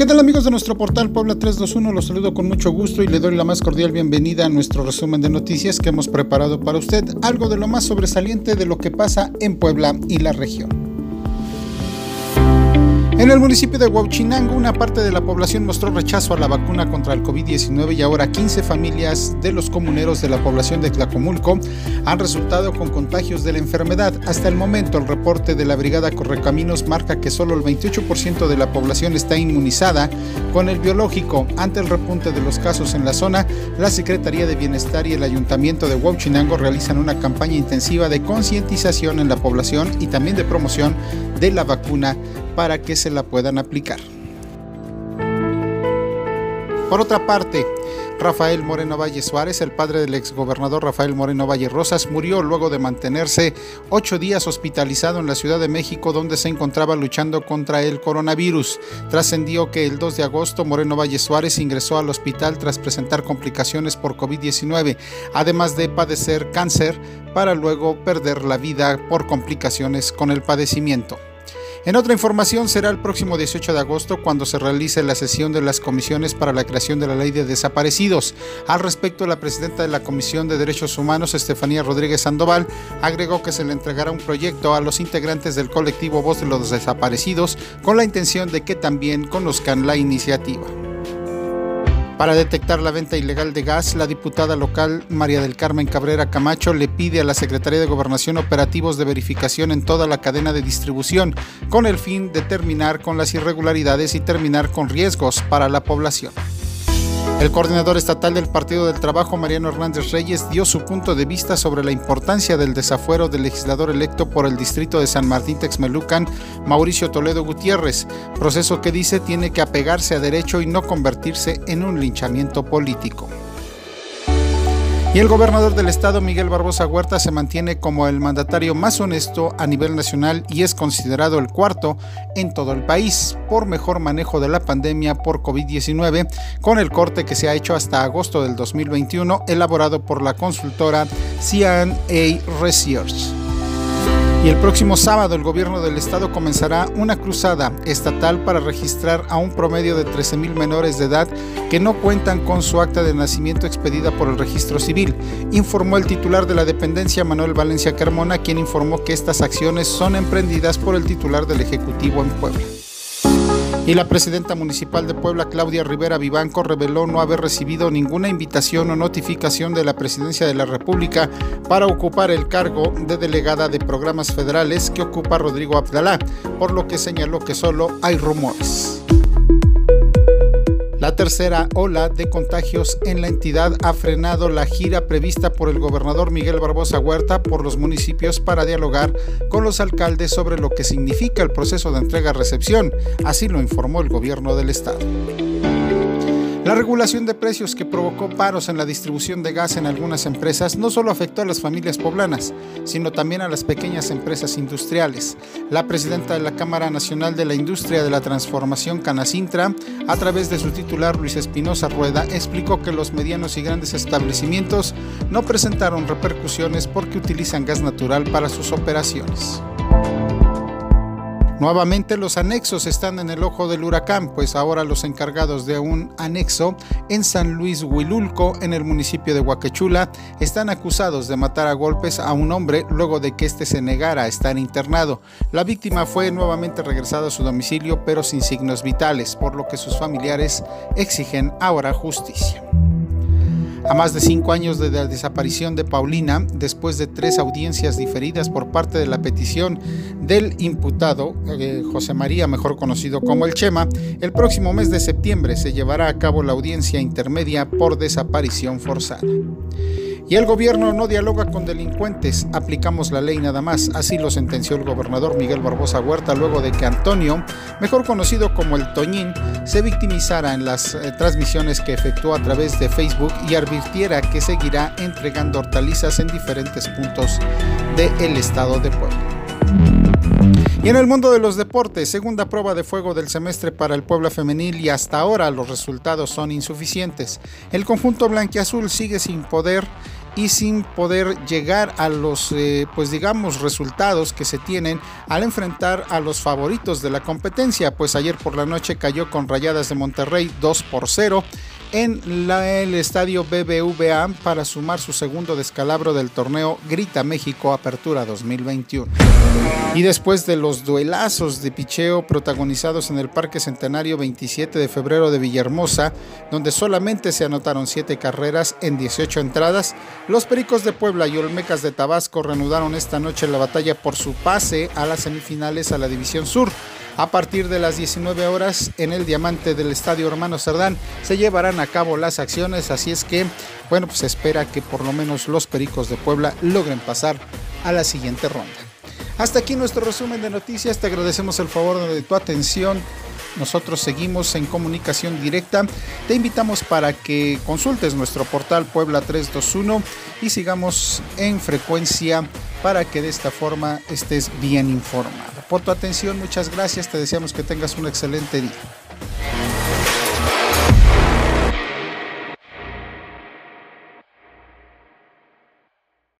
¿Qué tal amigos de nuestro portal Puebla 321? Los saludo con mucho gusto y le doy la más cordial bienvenida a nuestro resumen de noticias que hemos preparado para usted, algo de lo más sobresaliente de lo que pasa en Puebla y la región. En el municipio de Huachinango, una parte de la población mostró rechazo a la vacuna contra el COVID-19 y ahora 15 familias de los comuneros de la población de Tlacomulco han resultado con contagios de la enfermedad. Hasta el momento, el reporte de la Brigada Correcaminos marca que solo el 28% de la población está inmunizada con el biológico. Ante el repunte de los casos en la zona, la Secretaría de Bienestar y el Ayuntamiento de Huachinango realizan una campaña intensiva de concientización en la población y también de promoción de la vacuna para que se la puedan aplicar. Por otra parte, Rafael Moreno Valle Suárez, el padre del exgobernador Rafael Moreno Valle Rosas, murió luego de mantenerse ocho días hospitalizado en la Ciudad de México, donde se encontraba luchando contra el coronavirus. Trascendió que el 2 de agosto Moreno Valle Suárez ingresó al hospital tras presentar complicaciones por COVID-19, además de padecer cáncer, para luego perder la vida por complicaciones con el padecimiento. En otra información será el próximo 18 de agosto cuando se realice la sesión de las comisiones para la creación de la ley de desaparecidos. Al respecto, la presidenta de la Comisión de Derechos Humanos, Estefanía Rodríguez Sandoval, agregó que se le entregará un proyecto a los integrantes del colectivo Voz de los Desaparecidos con la intención de que también conozcan la iniciativa. Para detectar la venta ilegal de gas, la diputada local María del Carmen Cabrera Camacho le pide a la Secretaría de Gobernación operativos de verificación en toda la cadena de distribución, con el fin de terminar con las irregularidades y terminar con riesgos para la población. El coordinador estatal del Partido del Trabajo, Mariano Hernández Reyes, dio su punto de vista sobre la importancia del desafuero del legislador electo por el distrito de San Martín Texmelucan, Mauricio Toledo Gutiérrez, proceso que dice tiene que apegarse a derecho y no convertirse en un linchamiento político. Y el gobernador del estado, Miguel Barbosa Huerta, se mantiene como el mandatario más honesto a nivel nacional y es considerado el cuarto en todo el país por mejor manejo de la pandemia por COVID-19, con el corte que se ha hecho hasta agosto del 2021, elaborado por la consultora CNA Research. Y el próximo sábado el gobierno del estado comenzará una cruzada estatal para registrar a un promedio de 13.000 menores de edad que no cuentan con su acta de nacimiento expedida por el registro civil, informó el titular de la dependencia Manuel Valencia Carmona, quien informó que estas acciones son emprendidas por el titular del Ejecutivo en Puebla. Y la presidenta municipal de Puebla, Claudia Rivera Vivanco, reveló no haber recibido ninguna invitación o notificación de la presidencia de la República para ocupar el cargo de delegada de programas federales que ocupa Rodrigo Abdalá, por lo que señaló que solo hay rumores. La tercera ola de contagios en la entidad ha frenado la gira prevista por el gobernador Miguel Barbosa Huerta por los municipios para dialogar con los alcaldes sobre lo que significa el proceso de entrega-recepción, así lo informó el gobierno del estado. La regulación de precios que provocó paros en la distribución de gas en algunas empresas no solo afectó a las familias poblanas, sino también a las pequeñas empresas industriales. La presidenta de la Cámara Nacional de la Industria de la Transformación, Canacintra, a través de su titular Luis Espinosa Rueda, explicó que los medianos y grandes establecimientos no presentaron repercusiones porque utilizan gas natural para sus operaciones. Nuevamente los anexos están en el ojo del huracán, pues ahora los encargados de un anexo en San Luis Huilulco, en el municipio de Huaquechula, están acusados de matar a golpes a un hombre luego de que éste se negara a estar internado. La víctima fue nuevamente regresada a su domicilio pero sin signos vitales, por lo que sus familiares exigen ahora justicia. A más de cinco años de la desaparición de Paulina, después de tres audiencias diferidas por parte de la petición del imputado, eh, José María, mejor conocido como el Chema, el próximo mes de septiembre se llevará a cabo la audiencia intermedia por desaparición forzada. Y el gobierno no dialoga con delincuentes, aplicamos la ley nada más, así lo sentenció el gobernador Miguel Barbosa Huerta luego de que Antonio, mejor conocido como el Toñín, se victimizara en las eh, transmisiones que efectuó a través de Facebook y advirtiera que seguirá entregando hortalizas en diferentes puntos del estado de Puebla. Y en el mundo de los deportes, segunda prueba de fuego del semestre para el Puebla femenil y hasta ahora los resultados son insuficientes. El conjunto blanquiazul sigue sin poder y sin poder llegar a los, eh, pues digamos, resultados que se tienen al enfrentar a los favoritos de la competencia, pues ayer por la noche cayó con Rayadas de Monterrey 2 por 0 en el estadio BBVA para sumar su segundo descalabro del torneo Grita México Apertura 2021. Y después de los duelazos de picheo protagonizados en el Parque Centenario 27 de febrero de Villahermosa, donde solamente se anotaron 7 carreras en 18 entradas, los Pericos de Puebla y Olmecas de Tabasco reanudaron esta noche la batalla por su pase a las semifinales a la División Sur. A partir de las 19 horas en el Diamante del Estadio Hermano Cerdán se llevarán a cabo las acciones, así es que, bueno, pues espera que por lo menos los Pericos de Puebla logren pasar a la siguiente ronda. Hasta aquí nuestro resumen de noticias, te agradecemos el favor de tu atención. Nosotros seguimos en comunicación directa. Te invitamos para que consultes nuestro portal Puebla 321 y sigamos en frecuencia para que de esta forma estés bien informado. Por tu atención, muchas gracias. Te deseamos que tengas un excelente día.